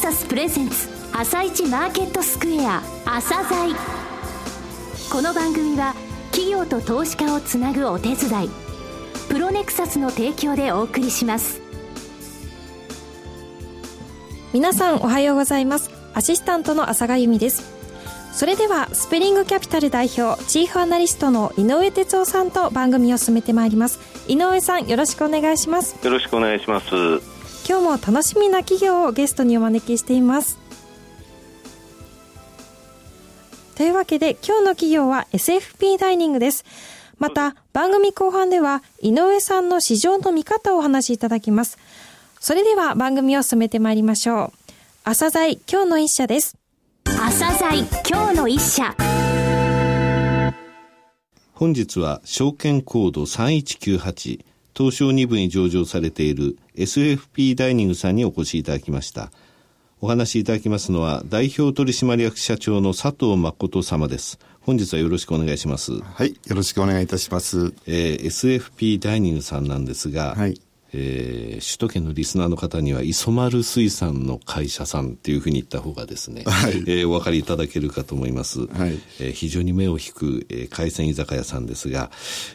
サスプレゼンツ朝一マーケットスクエア朝鮮この番組は企業と投資家をつなぐお手伝いプロネクサスの提供でお送りします。皆さんおはようございます。アシスタントの朝賀由美です。それではスペリングキャピタル代表チーフアナリストの井上哲夫さんと番組を進めてまいります。井上さんよろしくお願いします。よろしくお願いします今日も楽しみな企業をゲストにお招きしています。というわけで今日の企業は SFP ダイニングです。また番組後半では井上さんの市場の見方をお話しいただきます。それでは番組を進めてまいりましょう。朝鮮今日の一社です。朝鮮今日の一社。本日は証券コード3198東証2部に上場されている SFP ダイニングさんにお越しいただきました。お話しいただきますのは代表取締役社長の佐藤誠様です。本日はよろしくお願いします。はいよろしくお願いいたします。えー、SFP ダイニングさんなんですが、はいえー、首都圏のリスナーの方には磯丸水産の会社さんっていうふうに言った方がですね、はい。えーお分かりいただけるかと思います、はい。えー非常に目を引く、えー海鮮居酒屋さんですが、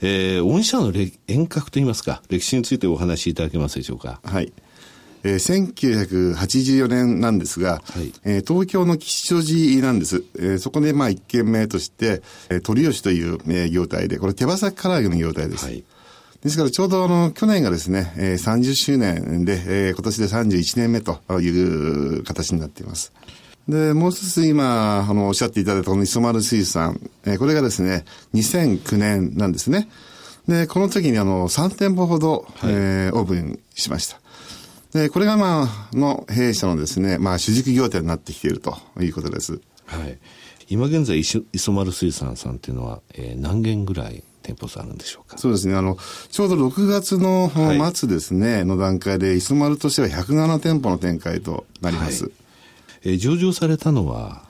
えー、御社のれ遠隔といいますか歴史についてお話しいただけますでしょうか？はい。えー、1984年なんですが、はい。えー東京の吉祥寺なんです。えーそこでまあ一軒目として、えー鳥吉という、えー業態で、これ手羽先唐揚げの業態です。はいですからちょうどあの、去年がですね、えー30周年で、えー今年で31年目という形になっています。で、もう一つ今、あの、おっしゃっていただいたこの磯丸水産、えーこれがですね、2009年なんですね。で、この時にあの、3店舗ほど、えーオープンしました。で、これがまあ、の弊社のですね、まあ、主軸業態になってきているということです。はい今現在磯磯丸水産さんっていうのは、えー何軒ぐらい店舗数あるんでしょうか？そうですね。あの、ちょうど6月のはい末ですね、の段階で、磯丸としては107店舗の展開となります。はいえー上場されたのは？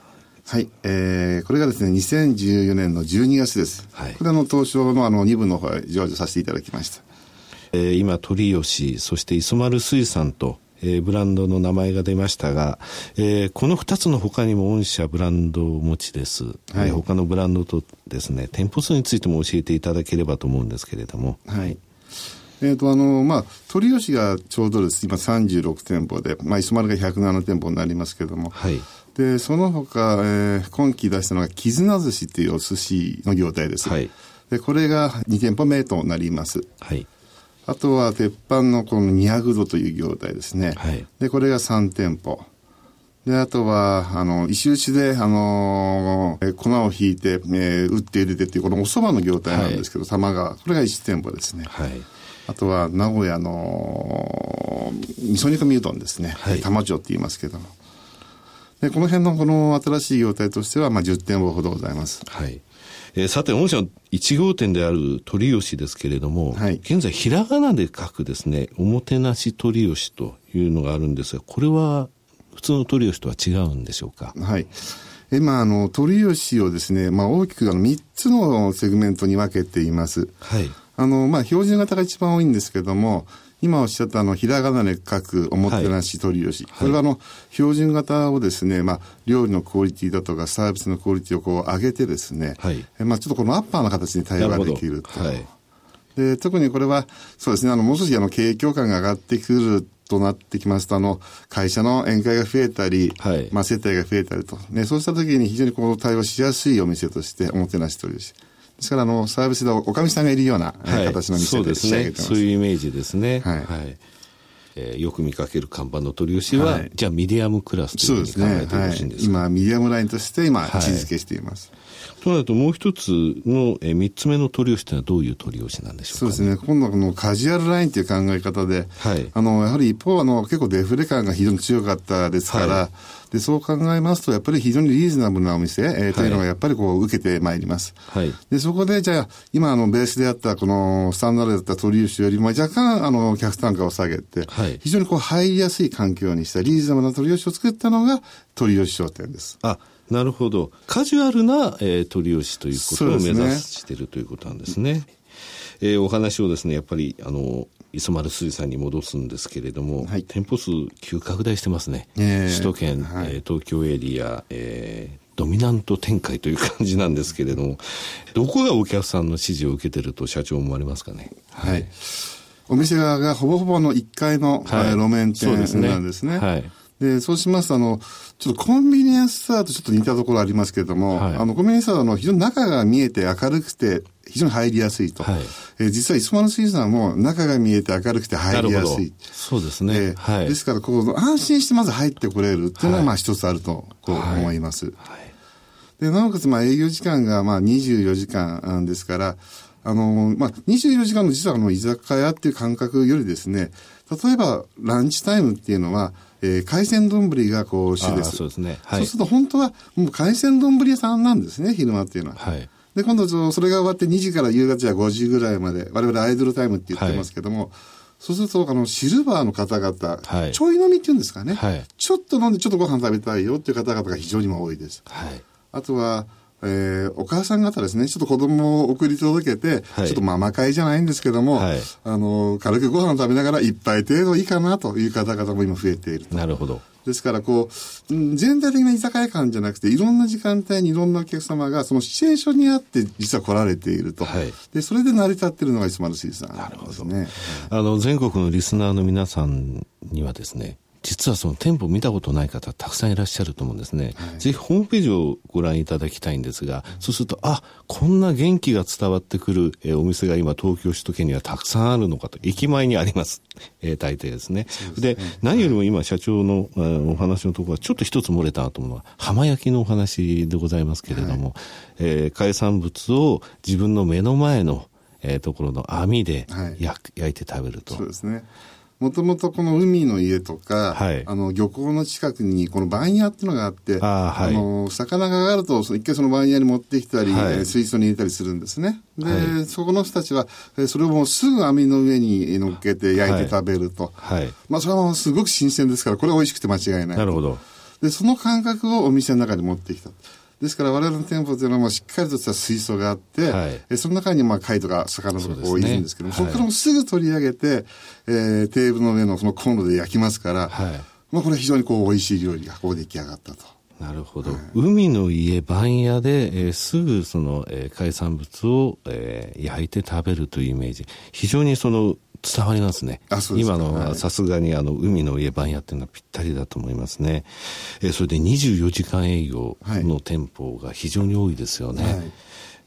はい。えー、これがですね、2014年の12月です。はいこれあの、東証のあの、2部の方へ上場させていただきました。えー今鳥吉そして磯丸水産と、えーブランドの名前が出ましたが、えーこの2つの他にも御社ブランドをお持ちです、はいえー他のブランドとですね店舗数についても教えていただければと思うんですけれどもはい。えっ、と、あの、まあ、鳥吉がちょうどです。今36店舗で、まあ、磯丸が107店舗になりますけれども。はいで、その他、えー今期出したのが、絆寿司っていうお寿司の業態です。はいで、これが2店舗目となります。はいあとは、鉄板のこの200度という業態ですね。はいで、これが3店舗。で、あとは、あの、石打ちで、あのーえ粉をひいて、えー打って入れてっていう、このお蕎麦の業態なんですけど、玉川。これが1店舗ですね。はいあとは、名古屋の、味噌煮込みうどんですね。はい玉町って言いますけども。で、この辺のこの新しい業態としては、まあ、10店舗ほどございます。はいえーさて御社の1号店である鳥吉ですけれども、はい現在ひらがなで書くですねおもてなし鳥吉というのがあるんですがこれは普通の鳥吉とは違うんでしょうか？はい。今、あの、鳥吉をですね、まあ、大きくあの、3つのセグメントに分けています。はいあの、まあ、標準型が一番多いんですけども、今おっしゃったあの、ひらがなで書くおもてなし鳥吉。これはあの、標準型をですね、まあ、料理のクオリティだとかサービスのクオリティをこう上げてですね、はいえまあ、ちょっとこのアッパーな形に対応ができると。はいで、特にこれは、そうですね、あの、もう少しあの、経営強化が上がってくるとなってきますと、あの、会社の宴会が増えたり、はいまあ、接待が増えたりと。ね、そうした時に非常にこう、対応しやすいお店として、おもてなしというし。ですから、あの、サービスでおかみさんがいるような、えはい、形の店です仕上げてます。そういうイメージですね。はいえーよく見かける看板の鳥良は、はいじゃあミディアムクラスというふそうですね。うに考えてしいんですか、。今、ミディアムラインとして今、位はい置づけしています。となるともう一つの、えー三つ目の鳥良というのはどういう鳥良なんでしょうか、そうですね。今度はこのカジュアルラインという考え方で、はいあの、やはり一方、あの、結構デフレ感が非常に強かったですから、はで、そう考えますと、やっぱり非常にリーズナブルなお店、えーというのがやっぱりこう、受けてまいります。はいで、そこで、じゃあ、今、あの、ベースであった、この、スタンダードだった鳥良よりも、若干、あの、客単価を下げて、はい非常にこう、入りやすい環境にした、リーズナブルな鳥良を作ったのが、鳥吉商店です。あなるほどカジュアルな、えー鳥吉ということを目指しているということなんですね。えーお話をですねやっぱりあの磯丸水産に戻すんですけれども、はい店舗数急拡大してますね。ええ首都圏、はいえー東京エリア、えードミナント展開という感じなんですけれども、どこがお客さんの支持を受けてると社長思われますかね？はい。お店側がほぼほぼの1階の、はいえー路面店そうですねなんですね。はいで、そうしますと、あの、ちょっとコンビニエンスストアとちょっと似たところありますけれども、はいあの、コンビニエンスストアの非常に中が見えて明るくて、非常に入りやすいと。はいえー実は磯丸水産も中が見えて明るくて入りやすい。そうですね。えーはい。ですから、こう、安心してまず入ってこれるっていうのは、はいまあ一つあると、こうはい思います。はいで、なおかつ、まあ、営業時間が、まあ、24時間ですから、あの、まあ、24時間の実は、あの、居酒屋っていう感覚よりですね、例えば、ランチタイムっていうのは、えー海鮮丼が、こう、主です。そうですねはいそうすると、本当は、もう海鮮丼屋さんなんですね、昼間っていうのは。はい。で、今度、そそれが終わって2時から夕方じゃ5時ぐらいまで、我々アイドルタイムって言ってますけども、そうすると、あの、シルバーの方々、はいちょい飲みっていうんですかね、はいちょっと飲んでちょっとご飯食べたいよっていう方々が非常に多いです。はい。あとは、えーお母さん方ですね、ちょっと子供を送り届けて、はいちょっとママ会じゃないんですけども、はいあの、軽くご飯を食べながら一杯程度いいかなという方々も今増えていると。なるほど。ですから、こう、うん全体的な居酒屋感じゃなくて、いろんな時間帯にいろんなお客様が、そのシチュエーションにあって、実は来られていると。はいで、それで成り立っているのが磯丸水産ですね。あの、全国のリスナーの皆さんにはですね、実はその店舗見たことない方たくさんいらっしゃると思うんですね。ぜひホームページをご覧いただきたいんですが、そうすると、あ、こんな元気が伝わってくる、えーお店が今東京首都圏にはたくさんあるのかと、駅前にあります。えー大抵ですね。で何よりも今社長のあーお話のところはちょっと一つ漏れたなと思うのは、浜焼きのお話でございますけれども、えー海産物を自分の目の前の、えーところの網ではい焼く焼いて食べると。そうですね。もともとこの海の家とか、はいあの漁港の近くにこの番屋っていうのがあって、あーはいの魚が上がるとそ一回その番屋に持ってきたり、はいえー水槽に入れたりするんですね。で、はそこの人たちは、えーそれをもうすぐ網の上に乗っけて焼いて食べると。はい。まあそれはもうすごく新鮮ですから、これは美味しくて間違いない。なるほど。で、その感覚をお店の中に持ってきた。ですから我々の店舗というのはもうしっかりとした水槽があって、はいえその中にまあ貝とか魚とかこそううですねいるんですけども、そ,、はいこからもうすぐ取り上げて、えーテーブルの上のそのコンロで焼きますから、はいまあこれは非常にこう美味しい料理がここで出来上がったと。なるほど。海の家番屋で、えーすぐその、えー海産物を、えー焼いて食べるというイメージ。非常にその、伝わりますね。あそうですか今のははいさすがにあの、海の家番屋っていうのはぴったりだと思いますね。えーそれで24時間営業の店舗が非常に多いですよね。はい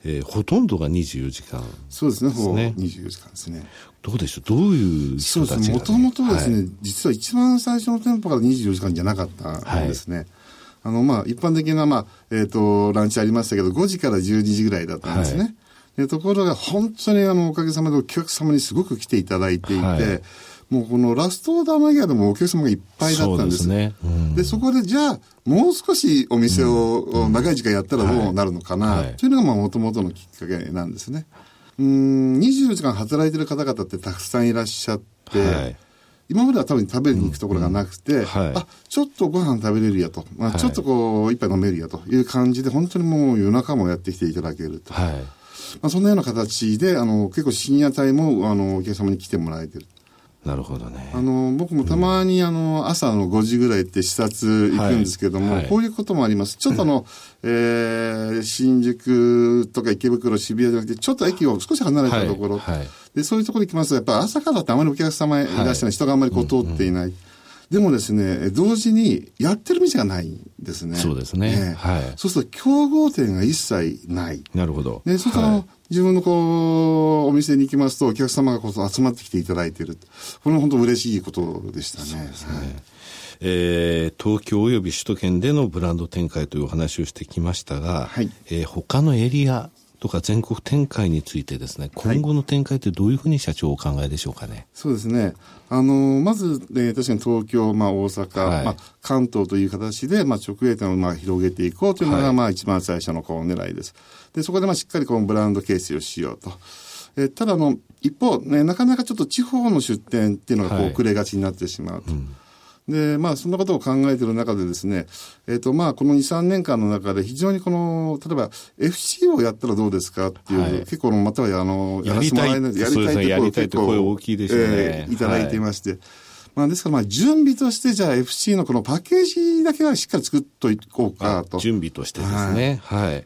えーほとんどが24時間。そうですね、ほぼね24時間ですね。どうでしょう？どういうそうですね。人たちが、もともとですね、はい実は一番最初の店舗から24時間じゃなかったんですね。あの、まあ、一般的な、まあ、えっ、と、ランチありましたけど、5時から12時ぐらいだったんですね。はいでところが、本当にあの、おかげさまでお客様にすごく来ていただいていて、はい。もうこのラストオーダー間際でもお客様がいっぱいだったんです。そね。うん。で、そこでじゃあ、もう少しお店を長い時間やったらどうなるのかな、はい。というのがまあ元々のきっかけなんですね。うーん、24時間働いてる方々ってたくさんいらっしゃって、はい。今までは多分食べに行くところがなくて、はい。あ、ちょっとご飯食べれるやと、まあ、はい。ちょっとこう、一杯飲めるやという感じで、本当にもう夜中もやってきていただけると。はい。まあ、そんなような形で、あの、結構深夜帯も、あの、お客様に来てもらえてる。なるほどね。あの、僕もたまに、あの、朝の5時ぐらいって視察行くんですけども、はい。はい。こういうこともあります。ちょっとあの、えー、新宿とか池袋、渋谷じゃなくて、ちょっと駅を少し離れたところ、はい。はい。で、そういうところに来ますと、やっぱ朝からってあまりお客様いらっしゃらない、人があんまりこう通っていない。でもですね、同時にやってる店がないんですね。そうですねはいそうすると競合店が一切ない。なるほど。で、そうすると、はい自分のこう、お店に行きますと、お客様がこう集まってきていただいている。これも本当嬉しいことでしたね。はいえー東京及び首都圏でのブランド展開というお話をしてきましたが、はいえー他のエリアとか全国展開についてですね、今後の展開ってどういうふうに社長お考えでしょうかね？そうですね。あの、まず、えー確かに東京、まあ大阪、はいまあ関東という形で、まあ直営店をまあ広げていこうというのが、はいまあ一番最初のこう狙いです。で、そこでまあしっかりこのブランド形成をしようと。えーただあの、一方、ね、なかなかちょっと地方の出店っていうのがこうはい遅れがちになってしまうと。で、まあ、そんなことを考えている中でですね、えっ、ー、と、まあ、この2、3年間の中で非常にこの、例えば、FC をやったらどうですかっていう、はい、結構、または、あの、やらせてもらえない、やりたいやりたいと声大きいでしょうね。えー、いただいていまして、はいまあ、ですから、まあ、準備として、じゃあ FC のこのパッケージだけはしっかり作っといこうかと。準備としてですね。はい。はい、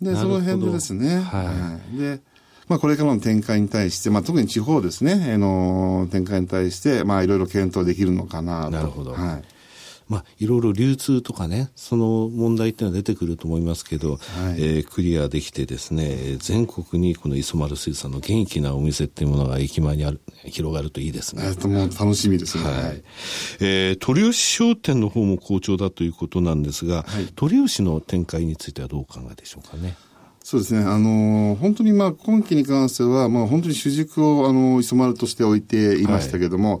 で、その辺でですね。はい。はい、で、まあ、これからの展開に対して、まあ、特に地方ですね、あの、展開に対して、まあ、いろいろ検討できるのかなと。なるほど。はい。まあ、いろいろ流通とかね、その問題っていうのは出てくると思いますけど、はい、えー、クリアできてですね、全国にこの磯丸水産の元気なお店っていうものが駅前にある、広がるといいですね。えっと、もう楽しみですね。はい。えー、鳥吉商店の方も好調だということなんですが、はい、鳥吉の展開についてはどうお考えでしょうかね？そうですね。あの、本当にまあ、今期に関しては、まあ、本当に主軸を、あの、磯丸として置いていましたけども、はい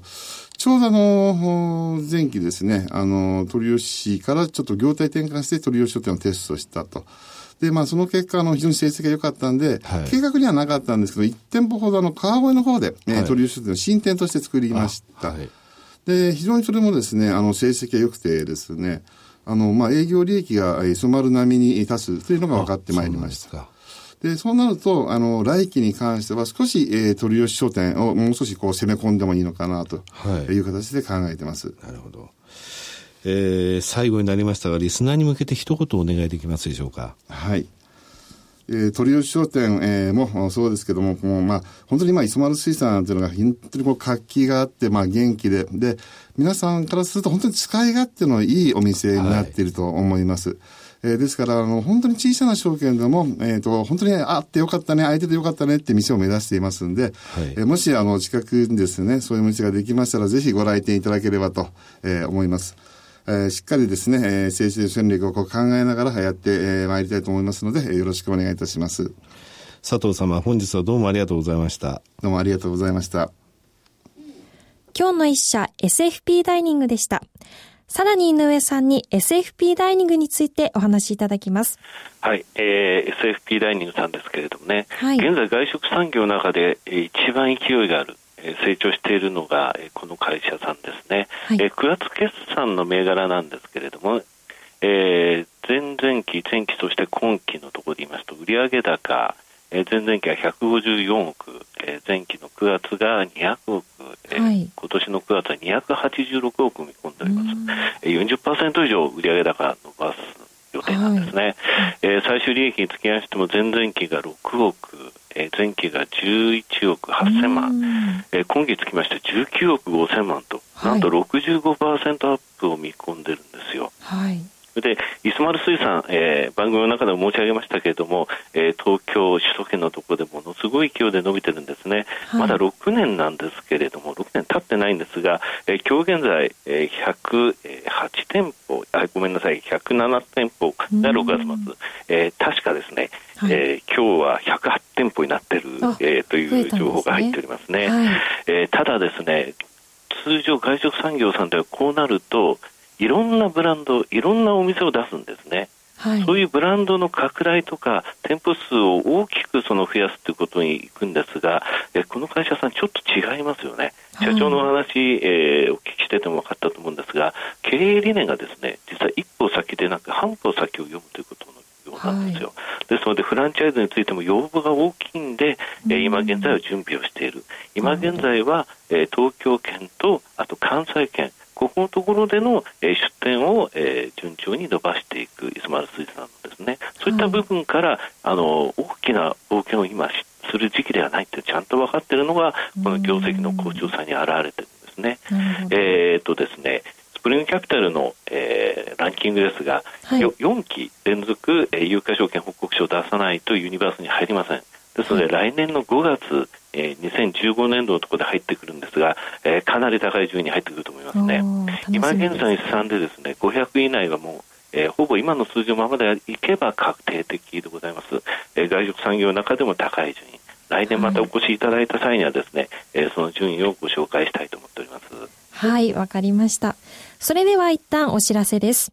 ちょうどあの、前期ですね、あの、鳥吉からちょっと業態転換して鳥吉書店をテストしたと。で、まあ、その結果、あの、非常に成績が良かったんで、はい、計画にはなかったんですけど、1店舗ほど、あの、川越の方で、ね、はい、鳥吉書店を新店として作りました。はい、で、非常にそれもですね、あの、成績が良くてですね、あの、まあ、営業利益が磯丸並みに達すというのが分かってまいりました。で、そうなると、あの、来期に関しては少し、えー、鳥吉商店をもう少しこう攻め込んでもいいのかなという形で考えてます。はい、なるほど。えー、最後になりましたが、リスナーに向けて一言お願いできますでしょうか。はい。えー、鳥吉商店、えー、もそうですけども、もうまあ、本当にまあ、磯丸水産というのが本当にこう活気があって、まあ、元気で、で、皆さんからすると本当に使い勝手のいいお店になっていると思います。はいえー、ですから、あの、本当に小さな証券でも、えっ、ー、と、本当に、あってよかったね、相手でよかったねって店を目指していますんで、はい、えー、もし、あの、近くにですね、そういう店ができましたら、ぜひご来店いただければと、えー、思います。えー、しっかりですね、えー、政治戦略を考えながらやって、えー、参りたいと思いますので、えー、よろしくお願いいたします。佐藤様、本日はどうもありがとうございました。どうもありがとうございました。今日の一社 SFP ダイニングでした。さらに井上さんに SFP ダイニングについてお話しいただきます。はい、えー、SFP ダイニングさんですけれどもね、はい、現在外食産業の中で一番勢いがある成長しているのがこの会社さんですね、はい、9月決算の銘柄なんですけれども、えー、前々期、前期そして今期のところで言いますと売上高、え前々期は154億、え前期の9月が200億、えはい、今年の9月は286億見込んでおります。え40%以上売上高伸ばす予定なんですね、はい、えー、最終利益につきましても前々期が6億、えー、前期が11億8000万、えー、今期つきまして19億5000万と、はい、なんと65%アップを見込んでるんですよ。はい。で、磯丸水産、えー、番組の中でも申し上げましたけれども、えー、東京、首都圏のところでものすごい勢いで伸びてるんですね、はい、まだ6年なんですけれども、6年経ってないんですが、えー、今日現在、えー、108店舗あ、ごめんなさい、107店舗が6月末、えー、確かですね、はい、えー、今日は108店舗になってる、えー、という情報が入っておりますね。すねはい、えー、ただですね、通常外食産業さんではこうなると、いろんなブランド、いろんなお店を出すんですね。はい、そういうブランドの拡大とか店舗数を大きくその増やすということにいくんですがえこの会社さんちょっと違いますよね。社長のお話、えー、お聞きしてても分かったと思うんですが経営理念がですね実は一歩先でなく半歩先を読むということなんですよ、はい、ですのでフランチャイズについても要望が大きいんで、えー、今現在は準備をしている。今現在は、えー、東京圏とあと関西圏ここのところでの、えー、出店を、えー、順調に伸ばしていく磯丸水産ですね。そういった部分から、はい、あの大きな冒険を今する時期ではないってちゃんと分かっているのがこの業績の好調さに表れてるんですね。えー、っとですねスプリングキャピタルの、えー、ランキングですが、はい、4期連続、えー、有価証券報告書を出さないとユニバースに入りません。ですので、来年の5月、えー、2015年度のところで入ってくるんですが、えー、かなり高い順位に入ってくると思いますね。今現在試算でですね、500以内はもうえー、ほぼ今の数字のままでいけば確定的でございます、えー、外食産業の中でも高い順位。来年またお越しいただいた際にはですね、はい、えー、その順位をご紹介したいと思っております。はいわかりました。それでは一旦お知らせです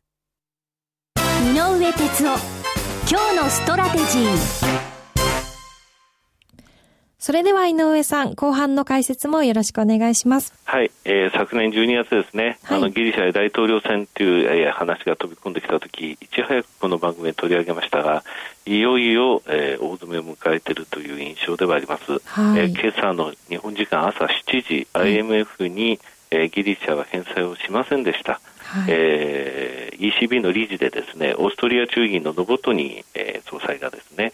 井上哲夫今日のストラテジーそれでは井上さん、後半の解説もよろしくお願いします。はい、えー、昨年12月ですね、はい、あのギリシャ大統領選という、えー、話が飛び込んできたとき、いち早くこの番組で取り上げましたが、いよいよ、えー、大詰めを迎えているという印象ではあります。はい、えー、今朝の日本時間朝7時、はい、IMF に、えー、ギリシャは返済をしませんでした。はい、えー、ECB の理事でですね、オーストリア中銀のノボトニー、えー、総裁がですね、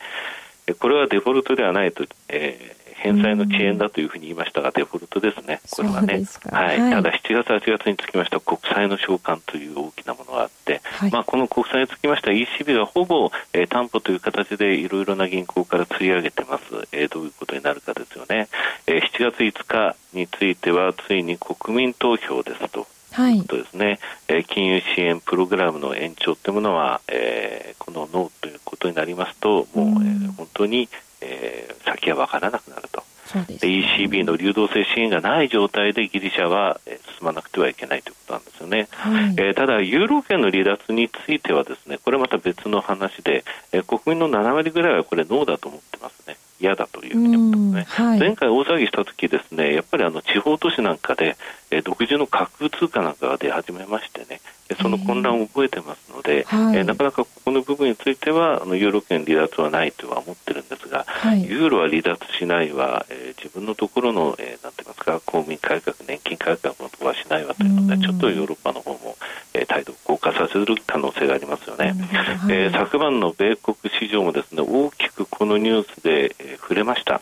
これはデフォルトではないと、えー、返済の遅延だというふうに言いましたが、デフォルトですね、これはね。はい、はい、ただ、7月、8月につきましては、国債の償還という大きなものがあって、はい、まあ、この国債につきましては、ECB はほぼ、えー、担保という形でいろいろな銀行から釣り上げてます、えー、どういうことになるかですよね。えー、7月5日については、ついに国民投票ですと。はい、とですね、えー、金融支援プログラムの延長というものは、えー、このノーということになりますと、もう、えー、本当に、えー、先は分からなくなると。で、ECB の流動性支援がない状態でギリシャは、えー、進まなくてはいけないということなんですよね、はい、えー、ただ、ユーロ圏の離脱についてはですねこれまた別の話で、えー、国民の7割ぐらいはこれノーだと思ってますね。嫌だというふうに思ってますね、はい、前回大騒ぎした時ですねやっぱりあの地方都市なんかで、えー、独自の架空通貨なんかが出始めましてね。その混乱を覚えてますので、えー、えー、なかなかここの部分についてはあのユーロ圏離脱はないとは思ってるんですが、はい、ユーロは離脱しないわ、えー、自分のところの、えー、なんて言いますか公務員改革年金改革のところはしないわというのでちょっとヨーロッパの方も、えー、態度を硬化させる可能性がありますよね、はい、えー、昨晩の米国市場もですね大きくこのニュースで、えー、触れました。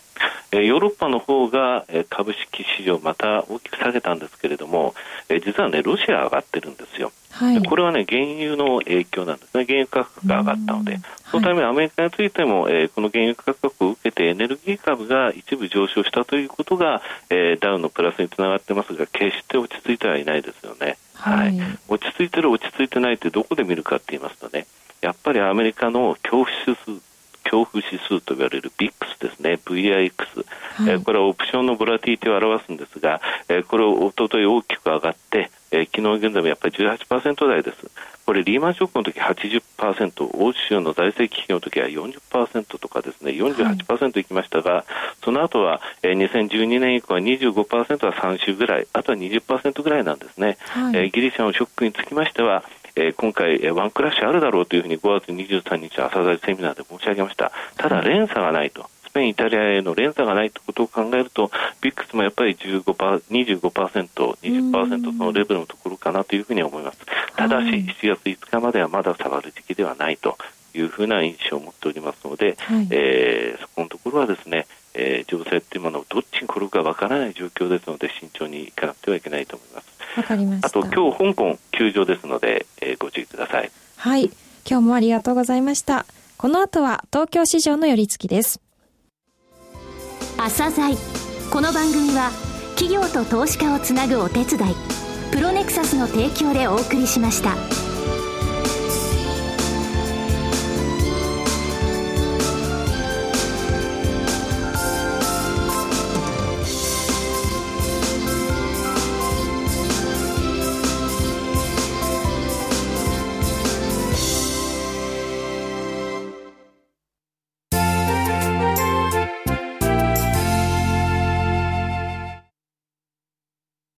えヨーロッパの方が、え株式市場また大きく下げたんですけれども、え実はねロシア上がってるんですよ。はい、これはね原油の影響なんですね、原油価格が上がったので、そのためアメリカについても、えー、この原油価格を受けてエネルギー株が一部上昇したということが、えー、ダウのプラスにつながってますが、決して落ち着いてはいないですよね。はい、はい、落ち着いてる、落ち着いてないってどこで見るかって言いますとね、やっぱりアメリカの恐怖指数恐怖指数と言われる VIX ですね、VIX、はい、えー、これはオプションのボラティティを表すんですが、えー、これをおととい大きく上がって、えー、昨日現在もやっぱり18%台です。これリーマンショックの時80%、欧州の財政危機の時は40%とかですね、48%いきましたが、はい、その後は、えー、2012年以降は25%は3週ぐらい、あとは20%ぐらいなんですね。はい、えー、ギリシャのショックにつきましては、えー、今回、えー、ワンクラッシュあるだろうというふうに5月23日朝鮮セミナーで申し上げました。ただ、連鎖がないと。スペイン、イタリアへの連鎖がないということを考えると、ビックスもやっぱり15%、25%、20%そのレベルのところかなというふうに思います。ただし、7月5日まではまだ下がる時期ではないというふうな印象を持っておりますので、はい、えー、そこのところはですね、えー、情勢っていうものをどっちに転ぶかわからない状況ですので慎重にいかなくてはいけないと思います。わかりました。あと今日香港休場ですので、えー、ご注意ください。はい。今日もありがとうございました。この後は東京市場の寄り付きです。朝鮮この番組は企業と投資家をつなぐお手伝いプロネクサスの提供でお送りしました。